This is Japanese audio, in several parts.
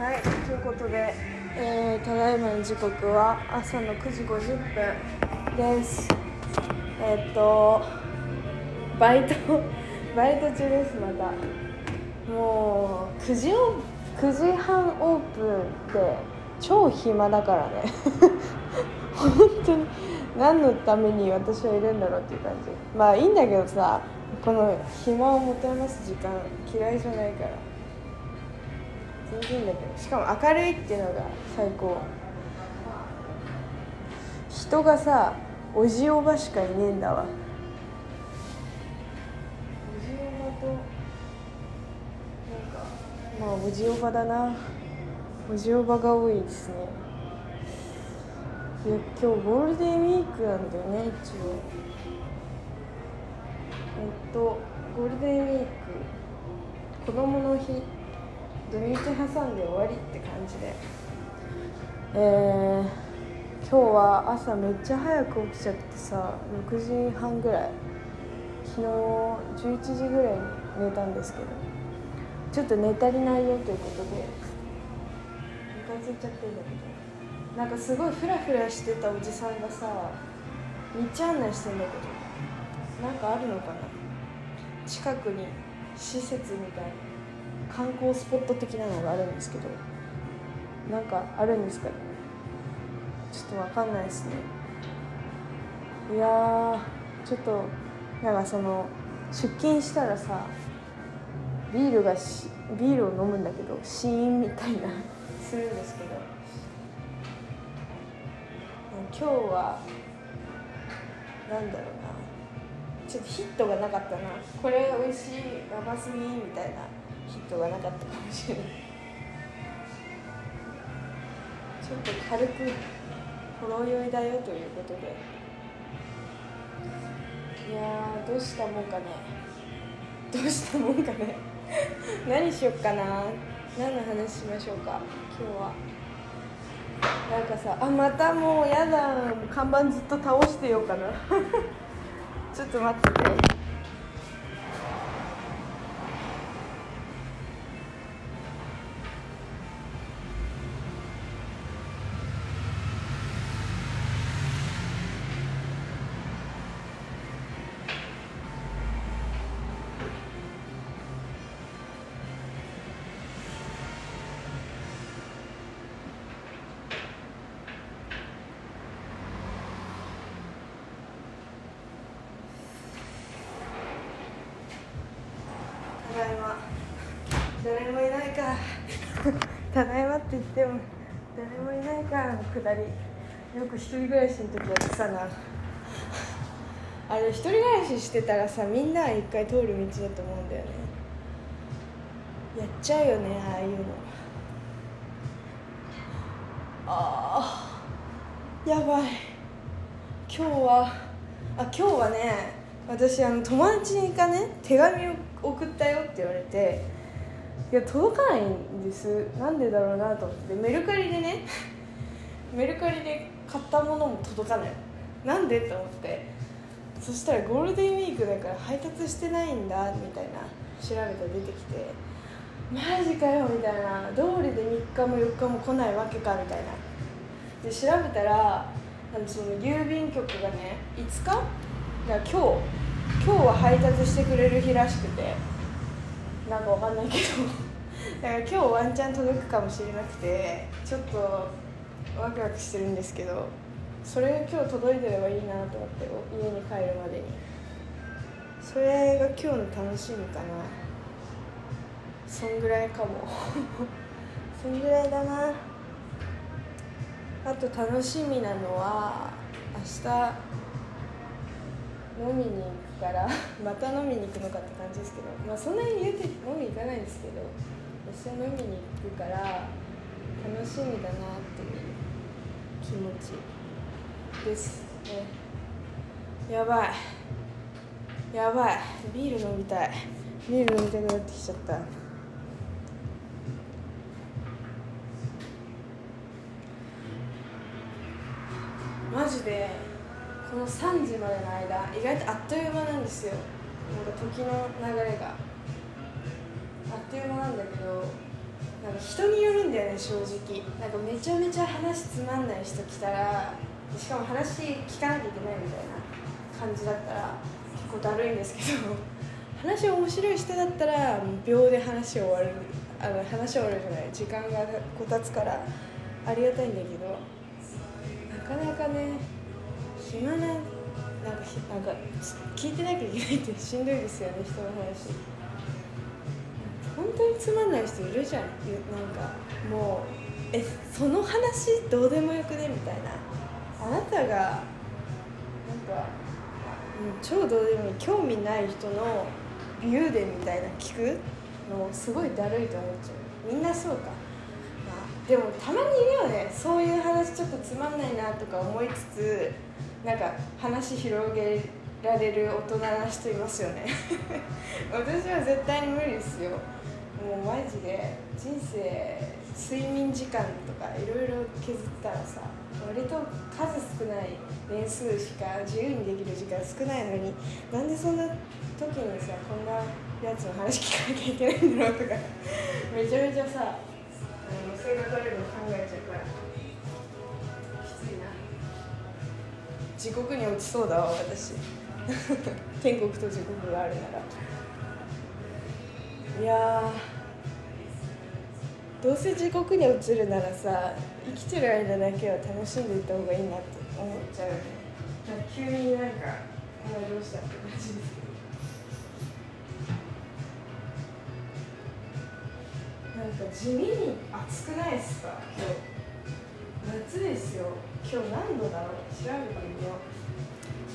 はいということで、えーただいまの時刻は朝の9時50分です。えーっとバイト バイト中ですまた。もう9時オ9時半オープンで超暇だからね。本当に何のために私はいるんだろうっていう感じ。まあいいんだけどさこの暇を持て余す時間嫌いじゃないから。全然だけどしかも明るいっていうのが最高。人がさおじおばしかいねえんだわ。おじおばとなんかまあおじおばだな。おじおばが多いですね。で今日ゴールデンウィークなんだよね一応。えっとゴールデンウィーク子供の日。土日挟んで終わりって感じで。えー、今日は朝めっちゃ早く起きちゃってさ6時半ぐらい。昨日11時ぐらいに寝たんですけど。ちょっと寝足りないよということでムカついちゃってるんだけど。なんかすごいフラフラしてたおじさんがさ道案内してんだけど。なんかあるのかな？近くに施設みたいな。観光スポット的なのがあるんですけどなんかあるんですかね？ちょっとわかんないですね。いやーちょっとなんかその出勤したらさビールがしビールを飲むんだけどシーンみたいな。するんですけど。今日はなんだろうな。ちょっとヒットがなかったな。これ美味しいやばすぎみたいなヒットがなかったかもしれない。ちょっと軽くほろ酔いだよということで。いやーどうしたもんかね。どうしたもんかね。何しよっかな。何の話しましょうか今日は。なんかさあまたもうやだ看板ずっと倒してようかな。ちょっと待っててって言っても誰もいないかのくだりよく一人暮らしの時やってたなあれ一人暮らししてたらさみんな一回通る道だと思うんだよね。やっちゃうよねああいうの。あーやばい。今日はあ今日はね私あの友達がね手紙を送ったよって言われていや届かないんです。なんでだろうなと思って。メルカリでね メルカリで買ったものも届かない。なんでと思って。そしたらゴールデンウィークだから配達してないんだみたいな調べたら出てきて。マジかよみたいな。道理で3日も4日も来ないわけかみたいな。で調べたらあのその郵便局がね5日？だから今日。今日は配達してくれる日らしくて。なんかわかんないけど。だから今日ワンチャン届くかもしれなくてちょっとワクワクしてるんですけどそれが今日届いてればいいなと思って家に帰るまでに。それが今日の楽しみかな。そんぐらいかも。そんぐらいだな。あと楽しみなのは明日飲みに行く。から また飲みに行くのかって感じですけどまあそんなに言うて飲みに行かないんですけど明日飲みに行くから楽しみだなっていう気持ちですね。やばい。やばい。ビール飲みたい。ビール飲みたくなってきちゃった。マジでこの3時までの間意外とあっという間なんですよ。なんか時の流れが。あっという間なんだけどなんか人によるんだよね正直。なんかめちゃめちゃ話つまんない人来たらしかも話聞かなきゃいけないみたいな感じだったら結構だるいんですけど話面白い人だったら秒で話終わるあの話終わるじゃない時間がこたつからありがたいんだけどなかなかね暇ななんかなんか聞いてなきゃいけないってしんどいですよね人の話。本当につまんない人いるじゃん。なんかもうえその話どうでもよくねみたいな。あなたがなんか、超どうでもいい興味ない人のビュでみたいな聞くのすごいだるいと思っちゃう。みんなそうか、まあ、でもたまにいるよね。そういう話ちょっとつまんないなとか思いつつなんか話広げられる大人な人いますよね。私は絶対に無理ですよ。もうマジで人生睡眠時間とかいろいろ削ったらさ割と数少ない年数しか自由にできる時間少ないのになんでそんな時にさこんなやつの話聞かなきゃいけないんだろうとかめちゃめちゃさあの性格悪いの考えちゃうから。地獄に落ちそうだわ私。天国と地獄があるなら。いやどうせ地獄に落ちるならさ生きてる間だけは楽しんでいった方がいいなって思っちゃう。急になんかお前どうしたって感じですなんか地味に暑くないですか？今日。夏ですよ。今日何度だろう？調べてみよう。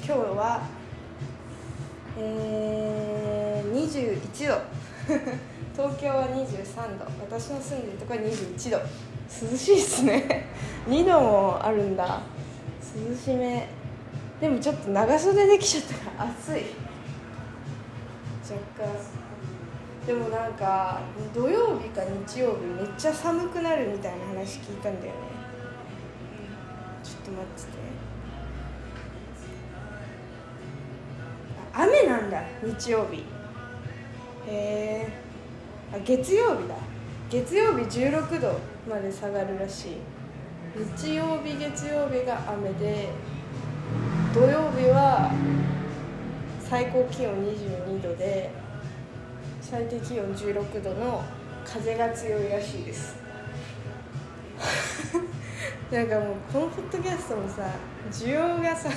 今日はえー、21度。東京は23度。私の住んでるところは21度。涼しいっすね。2度もあるんだ。涼しめ。でもちょっと長袖できちゃったから暑い。若干。でもなんか土曜日か日曜日めっちゃ寒くなるみたいな話聞いたんだよね。と待ってて。雨なんだ日曜日。へえ月曜日だ。月曜日16度まで下がるらしい。日曜日月曜日が雨で土曜日は最高気温22度で最低気温16度の風が強いらしいです。なんかもうこのポッドキャストもさ需要がさ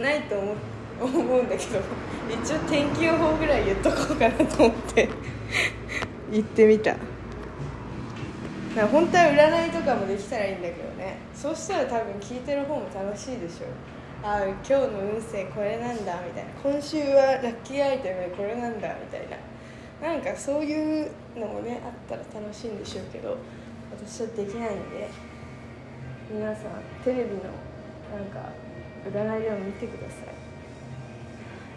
ないと思思うんだけど一応天気予報ぐらい言っとこうかなと思って言ってみた。な本当は占いとかもできたらいいんだけどね。そうしたら多分聞いてる方も楽しいでしょあ今日の運勢これなんだみたいな。今週はラッキーアイテムこれなんだみたいな。なんかそういうのもねあったら楽しいんでしょうけど私はできないんで。皆さんテレビのなんか占いでも見てください。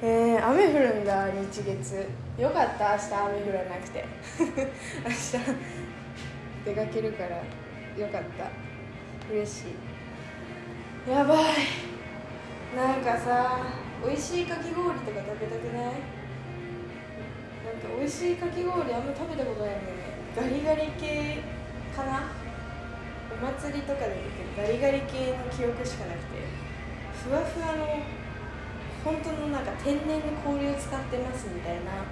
えー、雨降るんだ日月。よかった？明日雨降らなくて。明日出かけるからよかった。嬉しい。やばい。なんかさ美味しいかき氷とか食べたくない？なんか美味しいかき氷あんま食べたことないんだよね。ガリガリ系かな？祭りとかで見てガリガリ系の記憶しかなくてふわふわの本当のなんか天然の氷を使ってますみたいな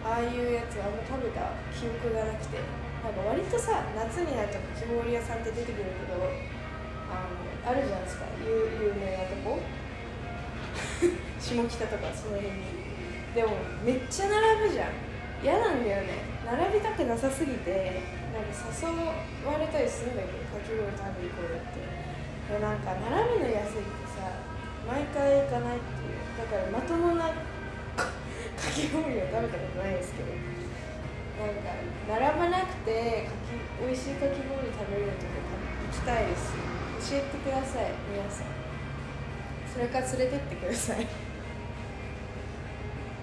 ああいうやつあんま食べた記憶がなくてなんか割とさ夏になるとかき氷屋さんって出てくるけどあのあるじゃないですか有有名なとこ。下北とかその辺に。でもめっちゃ並ぶじゃん。嫌なんだよね。並びたくなさすぎてなんか誘われたりするんだけどかき氷食べに行こうよってでなんか並ぶの安いってさ毎回行かないっていう。だからまともなかき氷は食べたことないですけどなんか並ばなくてかき美味しいかき氷食べれるとこ行きたいです教えてください皆さん。それから連れてってください。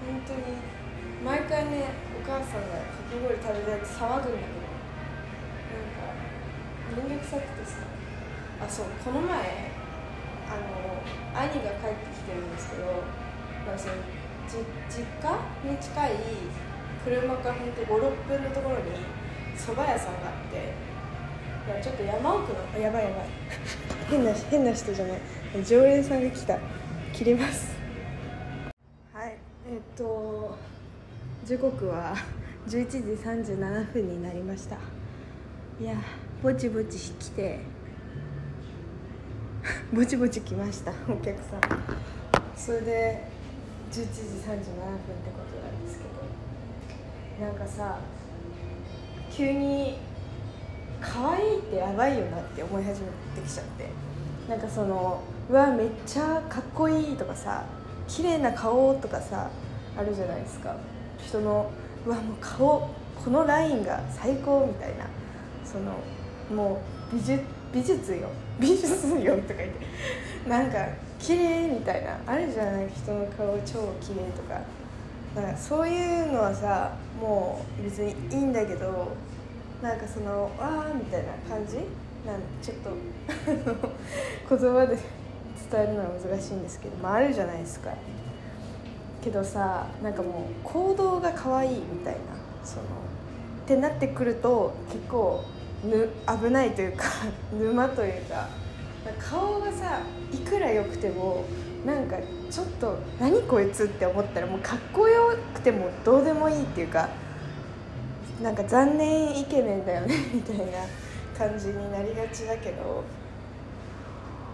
本当に。毎回ねお母さんがかき氷食べたいって騒ぐんだけど。面倒くさくてさあそうこの前あの兄が帰ってきてるんですけど、まあ、そのじ実家に近い車からほんと56分のところに蕎麦屋さんがあっていやちょっと山奥のあやばいやばい。変な変な人じゃない。常連さんが来た。切ります。はいえっと時刻は11時37分になりました。いやぼちぼち来て ぼちぼち来ましたお客さん。それで11時37分ってことなんですけどなんかさ急に可愛いってやばいよなって思い始めてきちゃって。なんかそのうわめっちゃかっこいいとかさ綺麗な顔とかさあるじゃないですか。人のうわもう顔このラインが最高みたいな。そのもう美術美術よ。美術よとか言って。なんか綺麗みたいな。あるじゃない人の顔超綺麗とか。なんかそういうのはさもう別にいいんだけどなんかそのわーみたいな感じ？なんちょっと 言葉で伝えるのは難しいんですけど、まあ、あるじゃないですか。けどさなんかもう行動が可愛いみたいな。そのってなってくると結構ぬ危ないというか 沼というか顔がさいくら良くてもなんかちょっと何こいつって思ったらもうかっこよくてもどうでもいいっていうかなんか残念イケメンだよね みたいな感じになりがちだけど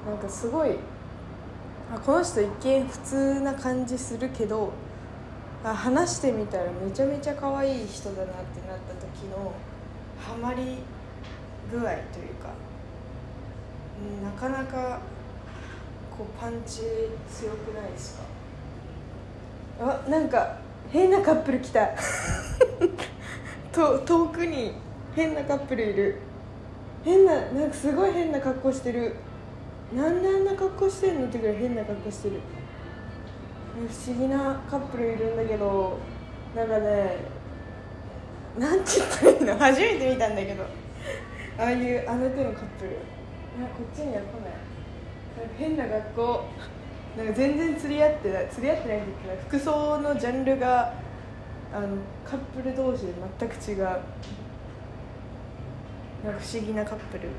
なんかすごいあこの人一見普通な感じするけどあ話してみたらめちゃめちゃ可愛い人だなってなった時のハマり具合というかなかなかこうパンチ強くないですか？あなんか変なカップル来た。と遠くに変なカップルいる。変ななんかすごい変な格好してる。なんであんな格好してんの？ってぐらい変な格好してる。不思議なカップルいるんだけどなんかねなんて言ったらいいの？初めて見たんだけど。ああいうあの手のカップル。あこっちには来ない。変な学校なんか全然釣り合ってない。釣り合ってないんだけど服装のジャンルがあのカップル同士で全く違う。なんか不思議なカップル。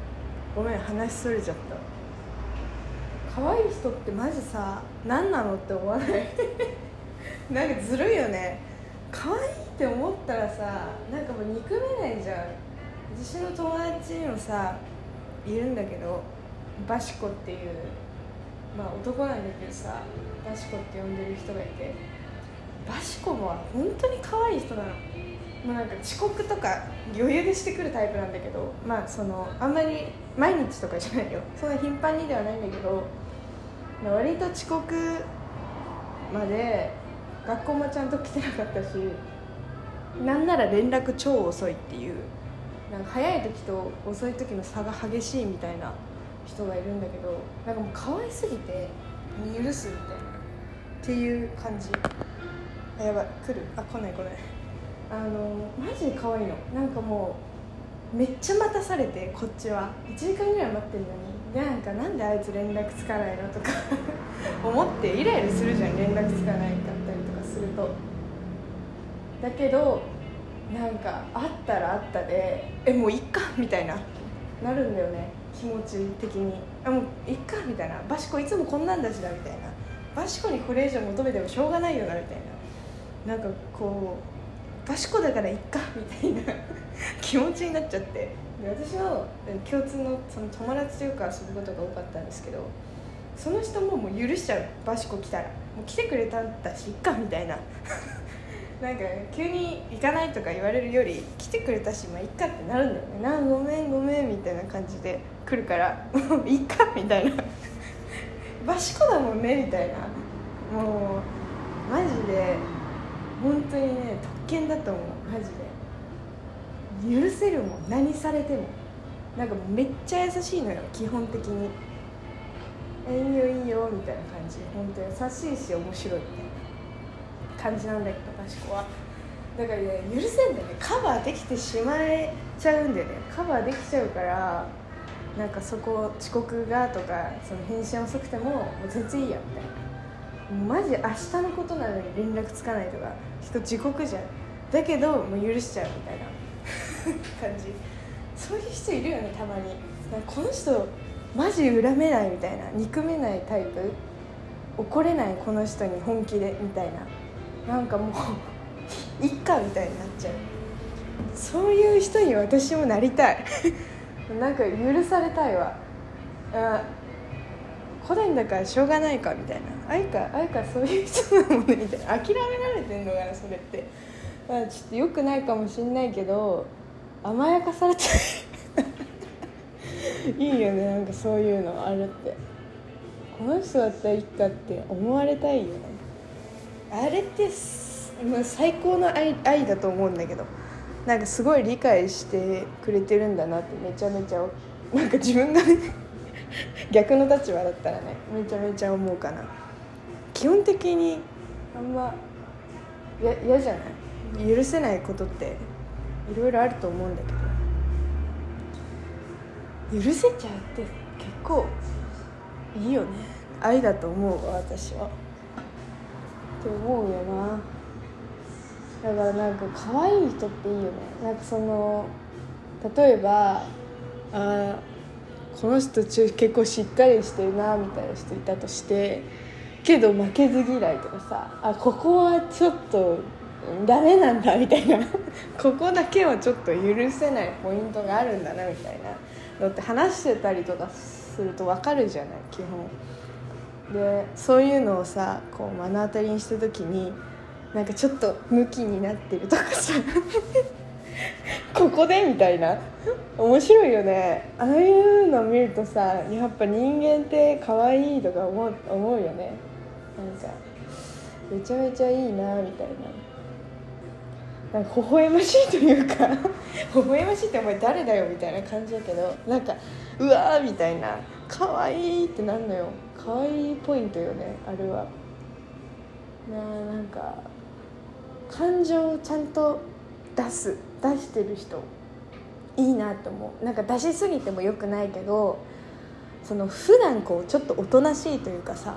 ごめん話それちゃった。可愛い人ってマジさ何なのって思わない？なんかずるいよね。可愛いって思ったらさなんかもう憎めないじゃん。私の友達にもさいるんだけどバシコっていうまあ男なんだけどさバシコって呼んでる人がいてバシコも本当に可愛い人なの。もうなんか遅刻とか余裕でしてくるタイプなんだけどまあそのあんまり毎日とかじゃないよ。そんな頻繁にではないんだけど割と遅刻まで学校もちゃんと来てなかったしなんなら連絡超遅いっていうなんか早い時と遅い時の差が激しいみたいな人がいるんだけどなんかもう可愛すぎて許すみたいなっていう感じ。あやばい来る。あ来ない来ない。あのマジで可愛いの。なんかもうめっちゃ待たされてこっちは。1時間ぐらい待ってるのになんかなんであいつ連絡つかないのとか 思ってイライラするじゃん。連絡つかないかったりとかすると。だけどなんかあったらあったでえもういっかみたいななるんだよね気持ち的に。あもういっかみたいな。バシコいつもこんなんだしだみたいな。バシコにこれ以上求めてもしょうがないよなみたいな。なんかこうバシコだからいっかみたいな。気持ちになっちゃって。で私の共通のその友達というか遊ぶことが多かったんですけどその人ももう許しちゃう。バシコ来たら。もう来てくれたんだしいっかみたいな。なんか急に行かないとか言われるより来てくれたしまあいっかってなるんだよね。なごめんごめんみたいな感じで来るからもう いっかみたいな。バシコだもんねみたいな。もうマジで本当にね特権だと思う。マジで。許せるもん。何されても。なんかめっちゃ優しいのよ基本的に「えいいよいいよ」みたいな感じ。本当優しいし面白い。感じなんだけどバシコは。だからね許せんだよね。カバーできてしまえちゃうんだよね。カバーできちゃうからなんかそこ遅刻がとかその返信遅くてももう全然いいやみたいな。マジ明日のことなのに連絡つかないとか人時刻じゃん。だけどもう許しちゃうみたいな。感じ。そういう人いるよねたまに。この人マジ恨めないみたいな。憎めないタイプ。怒れないこの人に本気でみたいな。なんかもういっかみたいになっちゃう。そういう人に私もなりたい。なんか許されたいわ。あ古典だからしょうがないかみたいな。愛か愛かそういう人なもんねみたいな。諦められてんのかなそれって。まあちょっとよくないかもしんないけど甘やかされて いいよねなんかそういうのあるって。この人だったらいいかって思われたいよねあれってもう最高の愛愛だと思うんだけどなんかすごい理解してくれてるんだなってめちゃめちゃなんか自分が 逆の立場だったらねめちゃめちゃ思うかな。基本的にあんま嫌じゃない？許せないことっていろいろあると思うんだけど。許せちゃうって結構いいよね。愛だと思うわ私は。って思うよな。だからなんか可愛い人っていいよね。なんかその例えばあこの人中結構しっかりしてるなみたいな人いたとしてけど負けず嫌いとかさあここはちょっとダメなんだみたいな。ここだけはちょっと許せないポイントがあるんだなみたいなのって話してたりとかすると分かるじゃない基本。でそういうのをさこう目の当たりにした時になんかちょっとムキになってるとかさ ここでみたいな。面白いよね。ああいうの見るとさやっぱ人間って可愛いとか思う思うよね。なんかめちゃめちゃいいなみたいな。なんか微笑ましいというか 微笑ましいってお前誰だよみたいな感じだけどなんかうわーみたいな。可愛いってなんのよ。可愛いポイントよねあれは。ななんか感情をちゃんと出す出してる人いいなと思う。なんか出しすぎてもよくないけどその普段こうちょっとおとなしいというかさ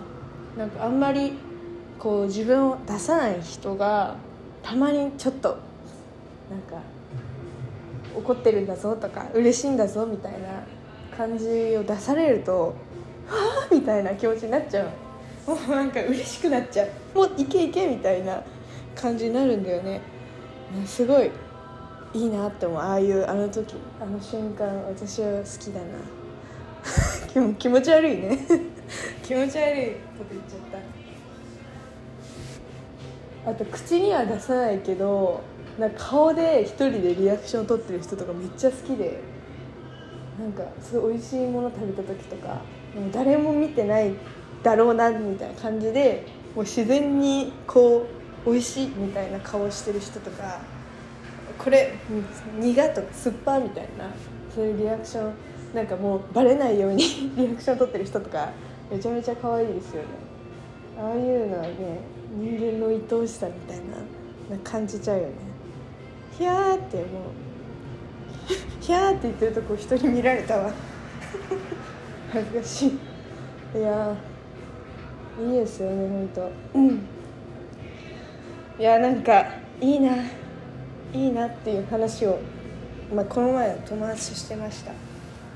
なんかあんまりこう自分を出さない人がたまにちょっとなんか怒ってるんだぞとか嬉しいんだぞみたいな感じを出されるとはあみたいな気持ちになっちゃう。もうなんか嬉しくなっちゃう。もういけいけみたいな感じになるんだよね。すごいいいなって思う。ああいうあの時あの瞬間私は好きだな。気持ち悪いね。気持ち悪いこと言っちゃった。あと口には出さないけどなんか顔で一人でリアクションを取ってる人とかめっちゃ好きでなんかすごい美味しいもの食べた時とかもう誰も見てないだろうなみたいな感じでもう自然にこう美味しいみたいな顔してる人とかこれ苦とか酸っぱみたいなそういうリアクションなんかもうバレないように リアクション取ってる人とかめちゃめちゃ可愛いですよね。ああいうのはね人間の愛おしさみたいなな感じちゃうよね。ヒャーってもう。ヒャーって言ってるとこ人に見られたわ。恥ずかしい。いやいいですよね本当。うん。いやなんかいいないいなっていう話を、まあ、この前友達としてました。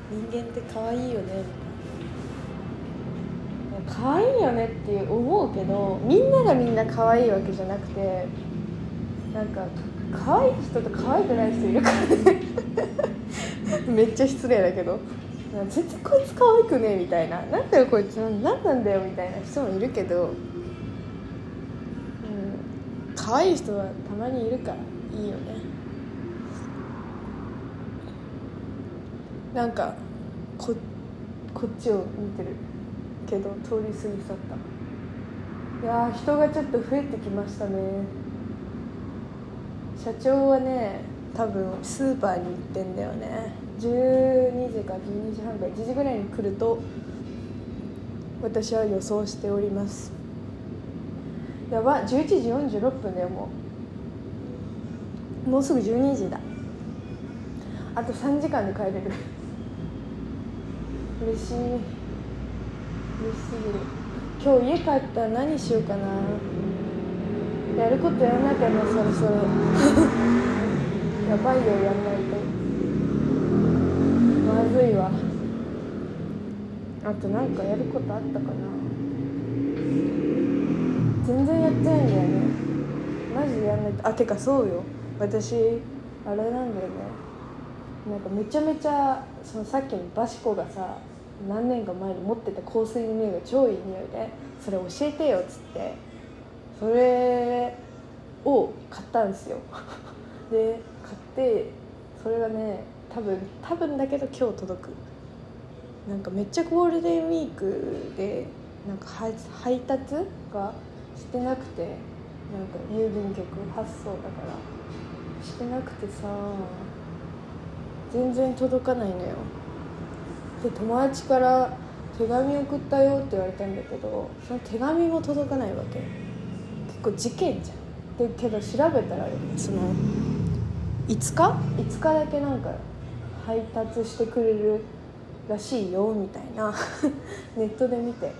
人間って可愛いよね可愛いよねって思うけどみんながみんな可愛いわけじゃなくてなんか可愛い人と可愛くない人いるからね。めっちゃ失礼だけど。絶対こいつ可愛くねみたいな。なんだよこいつ何なんだよみたいな人もいるけど、うん、可愛い人はたまにいるからいいよね。なんかここっちを見てるけど通り過ぎ去った。いや人がちょっと増えてきましたね。社長はね多分スーパーに行ってんだよね。12時か12時半か1時ぐらいに来ると私は予想しております。やば11時46分だよもう。もうすぐ12時だ。あと3時間で帰れる。嬉しい。嬉しすぎる今日家帰ったら何しようかな。やることやらなきゃなそろそろ。やばいよやんないと。いわ。あとなんかやることあったかな。全然やってないんだよね。マジでやんないと。あてかそうよ。私あれなんだよね。なんかめちゃめちゃそのさっきのバシコがさ何年か前に持ってた香水の匂いが超いい匂いでそれ教えてよっつって。それを買ったんですよ。で買ってそれがね多分多分だけど今日届く。なんかめっちゃゴールデンウィークでなんか配達がしてなくてなんか郵便局発送だからしてなくてさ全然届かないのよ。で友達から手紙送ったよって言われたんだけどその手紙も届かないわけ。結構事件じゃん。でけど調べたらその5日 ?5 日だけなんか配達してくれるらしいよみたいな。ネットで見て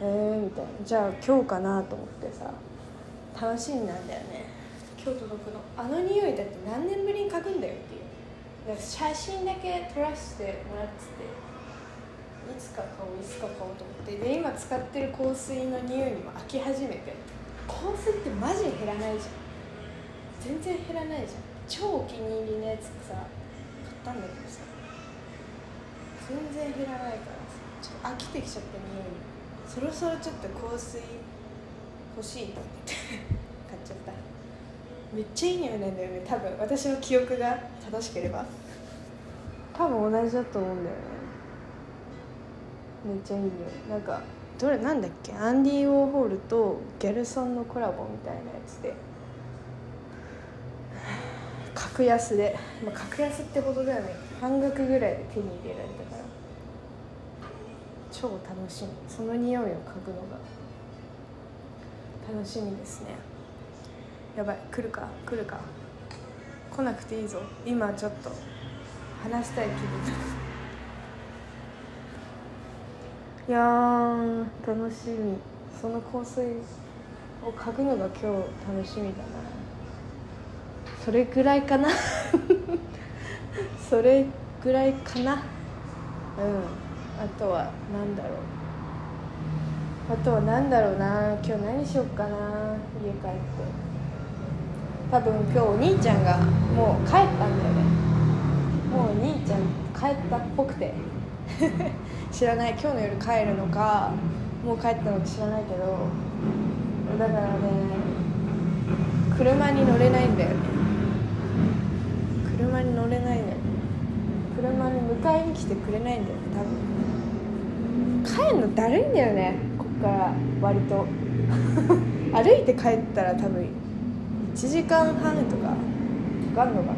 えーみたいな。じゃあ今日かなと思ってさ。楽しみなんだよね。今日届くのあの匂いだって何年ぶりに嗅ぐんだよっていう。写真だけ撮らせてもらってて。いつか買おういつか買おうと思って。で今使ってる香水の匂いにも飽き始めて。香水ってマジ減らないじゃん。全然減らないじゃん。超お気に入りのやつさ。ったんだけどさ全然減らないからさ。ちょっと飽きてきちゃった匂いにそろそろちょっと香水欲しいと思って買っちゃった。めっちゃいい匂いなんだよね多分私の記憶が正しければ。多分同じだと思うんだよ。ねめっちゃいい匂い。なんかどれなんだっけ？アンディ・ウォーホールとギャルソンのコラボみたいなやつで。格安で、まあ、格安ってことだよね半額ぐらいで手に入れられたから。超楽しみ。その匂いを嗅ぐのが。楽しみですね。やばい。来るか？来るか？来なくていいぞ。今ちょっと。話したい気分。いや楽しみ。その香水を嗅ぐのが今日楽しみだな。それぐらいかな。それぐらいかな。うん。あとは何だろう。あとは何だろうな。今日何しよっかな。家帰って。多分今日お兄ちゃんがもう帰ったんだよね。もうお兄ちゃん帰ったっぽくて。知らない。今日の夜帰るのかもう帰ったのか知らないけど。だからね車に乗れないんだよね。に乗れないのよ。車に迎えに来てくれないんだよ多分。帰るのだるいんだよねこっから割と。歩いて帰ったら多分1時間半とかかかんのかな。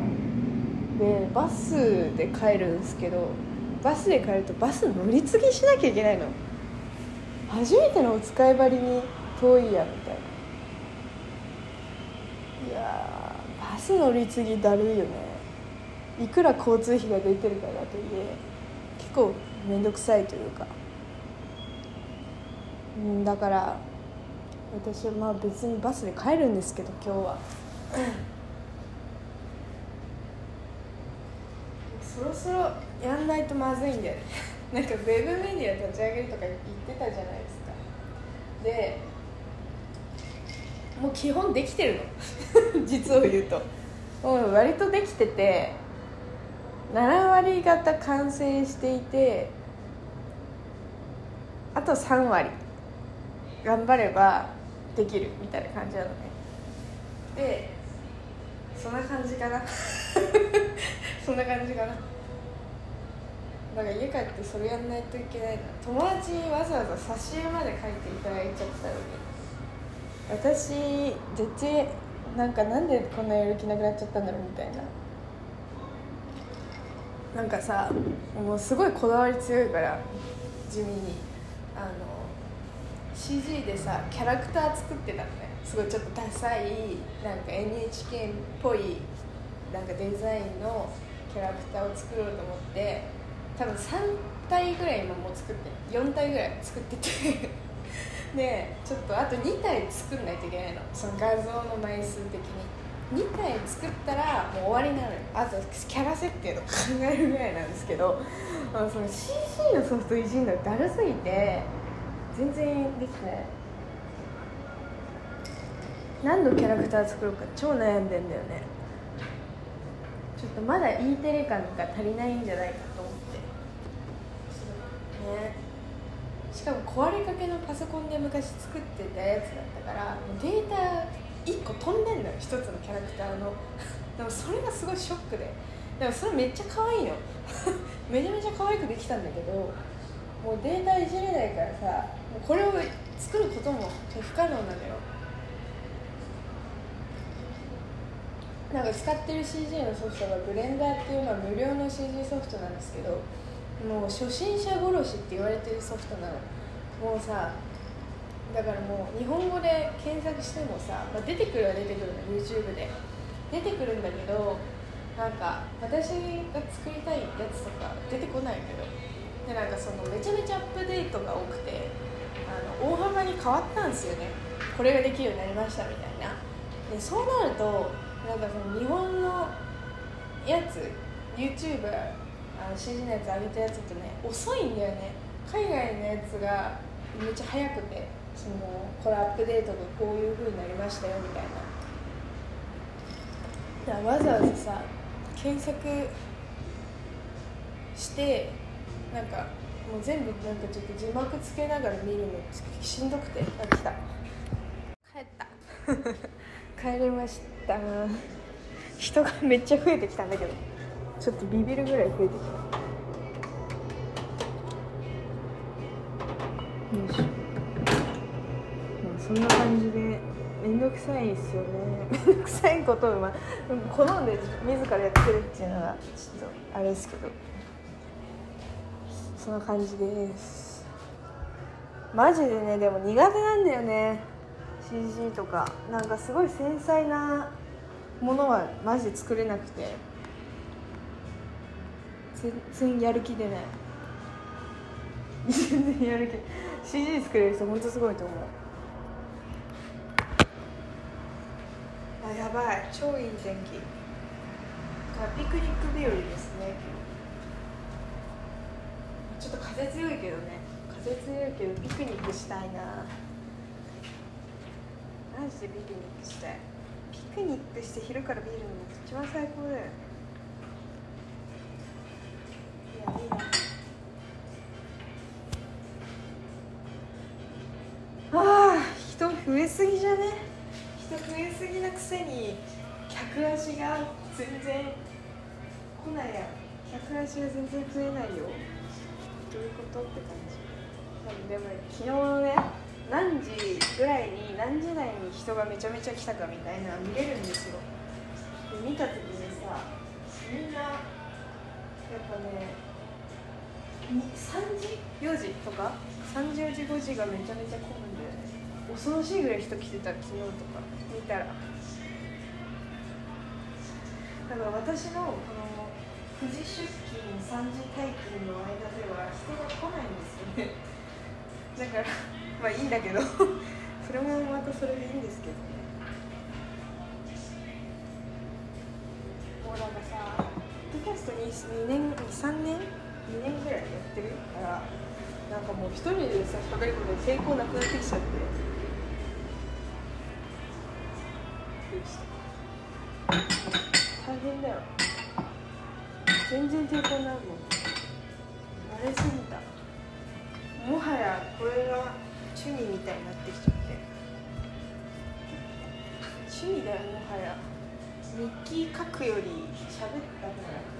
でバスで帰るんですけどバスで帰るとバス乗り継ぎしなきゃいけないの。初めてのお使い張りに遠いやみたいな。いやバス乗り継ぎだるいよね。いくら交通費が出てるからといえ結構面倒くさいというか。うんだから私はまあ別にバスで帰るんですけど今日は。そろそろやんないとまずいんだよね。なんかウェブメディア立ち上げるとか言ってたじゃないですか。でもう基本できてるの。実を言うと。もう割とできてて7割方完成していてあと3割。頑張ればできるみたいな感じなのね。でそんな感じかな。そんな感じかな。だから家帰ってそれやんないといけないな。友達にわざわざ挿絵まで書いていただいちゃったのに。私絶対なんかなんでこんなやる気なくなっちゃったんだろうみたいな。なんかさもうすごいこだわり強いから地味に。あの CG でさキャラクター作ってたのね。すごいちょっとダサいなんか NHK っぽいなんかデザインのキャラクターを作ろうと思って多分3体ぐらい今もう作って4体ぐらい作ってて。でちょっとあと2体作んないといけないの。その画像の枚数的に。2体作ったらもう終わりなのよ。あとキャラ設定とか考えるぐらいなんですけどあのその CG のソフトいじるのだるすぎて全然できない。何のキャラクター作ろうか超悩んでんだよね。ちょっとまだ E テレ感が足りないんじゃないかと思って。ね。しかも壊れかけのパソコンで昔作ってたやつだったからデータ1個飛んでんのよ1つのキャラクターの。でもそれがすごいショックで。でもそれめっちゃ可愛いの。めちゃめちゃ可愛くできたんだけどもうデータいじれないからさこれを作ることも不可能なのよ。なんか使ってる CG のソフトがブレンダーっていうまあ無料の CG ソフトなんですけどもう初心者殺しって言われてるソフトなの。もうさだからもう日本語で検索してもさ、まあ、出てくるは出てくるの YouTube で。出てくるんだけどなんか私が作りたいやつとか出てこないけどでなんかそのめちゃめちゃアップデートが多くてあの大幅に変わったんですよね。これができるようになりましたみたいな。でそうなるとなんかその日本のやつ YouTube あの CG のやつ上げたやつってね遅いんだよね。海外のやつがめっちゃ速くて。そのこれアップデートがこういう風になりましたよみたいな。わざわざさ検索してなんかもう全部なんかちょっと字幕つけながら見るのしんどくてあ来た。帰った。帰りました。人がめっちゃ増えてきたんだけどちょっとビビるぐらい増えてきた。くさいですよね。面倒くさいことを、まあ、好んで自らやってるっていうのがちょっとあれですけど。そんな感じです。マジでねでも苦手なんだよね。CG とか。なんかすごい繊細なものはマジで作れなくて。全然やる気でない。全然やる気。CG 作れる人本当すごいと思う。あやばい。超いい天気。ピクニック日和ですね。ちょっと風強いけどね。風強いけどピクニックしたいな。マジでピクニックしたい。ピクニックして昼からビール飲むの一番最高だよ。いやいいな。ああ人増えすぎじゃね？すぎなくせに客足が全然来ないや。客足が全然増えないよ。どういうことって感じ。でも昨日のね何時ぐらいに何時台に人がめちゃめちゃ来たかみたいな見れるんですよ。で見た時にさみんなやっぱね3時？4時とか？3時4時5時がめちゃめちゃ混む恐ろしいぐらい人来てた昨日とか見たら。だから私のこの9時出勤3時退勤の間では人が来ないんですよね。だから まあいいんだけど。それもまたそれでいいんですけど。ねもうなんかさポッドキャストに2年3年？2年ぐらいやってるからなんかもう一人でさ喋ることで抵抗なくなってきちゃって大変だよ。全然抵抗ないも。ん慣れすぎた。もはやこれが趣味みたいになってきちゃって。趣味だよもはや。日記書くより喋った方が。